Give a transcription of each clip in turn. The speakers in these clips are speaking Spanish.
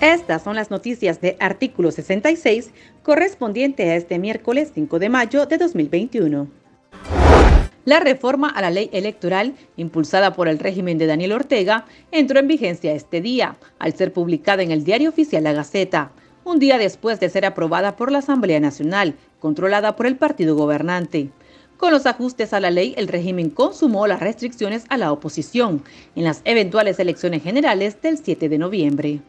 Estas son las noticias de artículo 66 correspondiente a este miércoles 5 de mayo de 2021. La reforma a la ley electoral, impulsada por el régimen de Daniel Ortega, entró en vigencia este día, al ser publicada en el diario oficial La Gaceta, un día después de ser aprobada por la Asamblea Nacional, controlada por el partido gobernante. Con los ajustes a la ley, el régimen consumó las restricciones a la oposición en las eventuales elecciones generales del 7 de noviembre.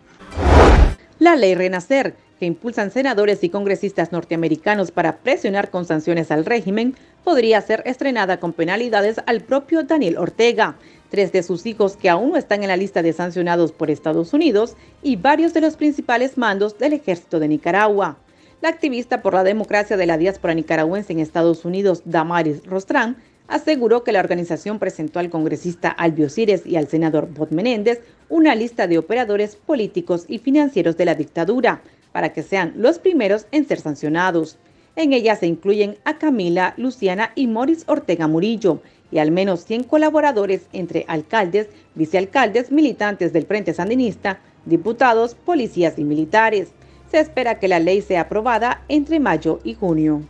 La ley Renacer, que impulsan senadores y congresistas norteamericanos para presionar con sanciones al régimen, podría ser estrenada con penalidades al propio Daniel Ortega, tres de sus hijos que aún no están en la lista de sancionados por Estados Unidos y varios de los principales mandos del ejército de Nicaragua. La activista por la democracia de la diáspora nicaragüense en Estados Unidos, Damaris Rostrán, aseguró que la organización presentó al congresista Albio Cires y al senador Bot Menéndez una lista de operadores políticos y financieros de la dictadura para que sean los primeros en ser sancionados. En ella se incluyen a Camila, Luciana y Moris Ortega Murillo y al menos 100 colaboradores entre alcaldes, vicealcaldes, militantes del Frente Sandinista, diputados, policías y militares. Se espera que la ley sea aprobada entre mayo y junio.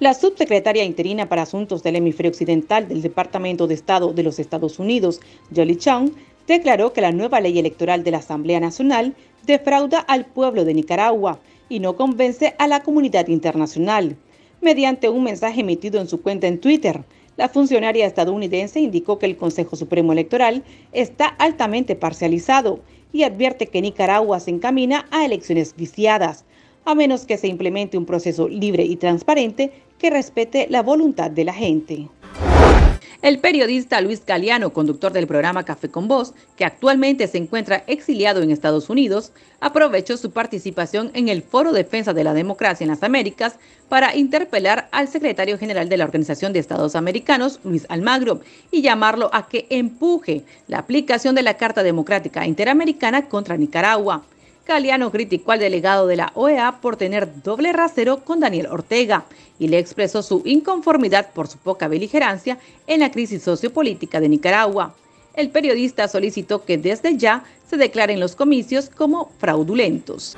La subsecretaria interina para Asuntos del Hemisferio Occidental del Departamento de Estado de los Estados Unidos, Jolie Chung, declaró que la nueva ley electoral de la Asamblea Nacional defrauda al pueblo de Nicaragua y no convence a la comunidad internacional. Mediante un mensaje emitido en su cuenta en Twitter, la funcionaria estadounidense indicó que el Consejo Supremo Electoral está altamente parcializado y advierte que Nicaragua se encamina a elecciones viciadas, a menos que se implemente un proceso libre y transparente que respete la voluntad de la gente. El periodista Luis Galeano, conductor del programa Café con Voz, que actualmente se encuentra exiliado en Estados Unidos, aprovechó su participación en el Foro Defensa de la Democracia en las Américas para interpelar al secretario general de la Organización de Estados Americanos, Luis Almagro, y llamarlo a que empuje la aplicación de la Carta Democrática Interamericana contra Nicaragua. Galeano criticó al delegado de la OEA por tener doble rasero con Daniel Ortega y le expresó su inconformidad por su poca beligerancia en la crisis sociopolítica de Nicaragua. El periodista solicitó que desde ya se declaren los comicios como fraudulentos.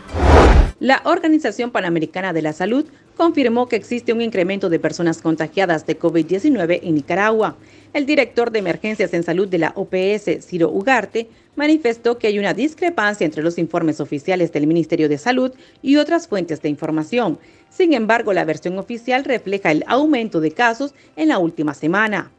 La Organización Panamericana de la Salud confirmó que existe un incremento de personas contagiadas de COVID-19 en Nicaragua. El director de emergencias en salud de la OPS, Ciro Ugarte, manifestó que hay una discrepancia entre los informes oficiales del Ministerio de Salud y otras fuentes de información. Sin embargo, la versión oficial refleja el aumento de casos en la última semana.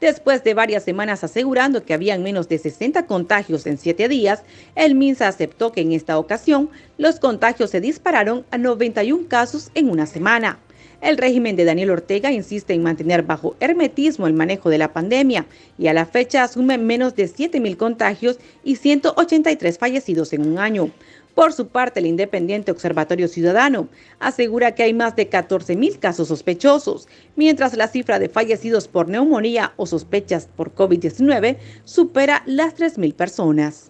Después de varias semanas asegurando que habían menos de 60 contagios en siete días, el MINSA aceptó que en esta ocasión los contagios se dispararon a 91 casos en una semana. El régimen de Daniel Ortega insiste en mantener bajo hermetismo el manejo de la pandemia y a la fecha asume menos de 7.000 contagios y 183 fallecidos en un año. Por su parte, el Independiente Observatorio Ciudadano asegura que hay más de 14.000 casos sospechosos, mientras la cifra de fallecidos por neumonía o sospechas por COVID-19 supera las 3.000 personas.